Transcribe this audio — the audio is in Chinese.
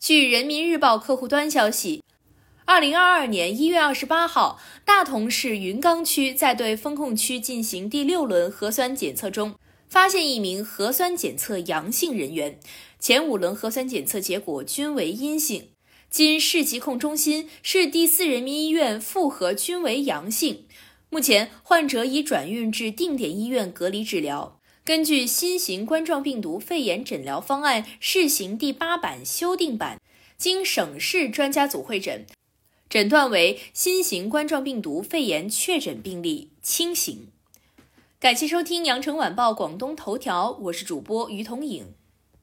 据人民日报客户端消息，二零二二年一月二十八号，大同市云冈区在对风控区进行第六轮核酸检测中，发现一名核酸检测阳性人员，前五轮核酸检测结果均为阴性。经市疾控中心、市第四人民医院复核均为阳性，目前患者已转运至定点医院隔离治疗。根据新型冠状病毒肺炎诊疗方案试行第八版修订版，经省市专家组会诊，诊断为新型冠状病毒肺炎确诊病例，轻型。感谢收听羊城晚报广东头条，我是主播于彤颖。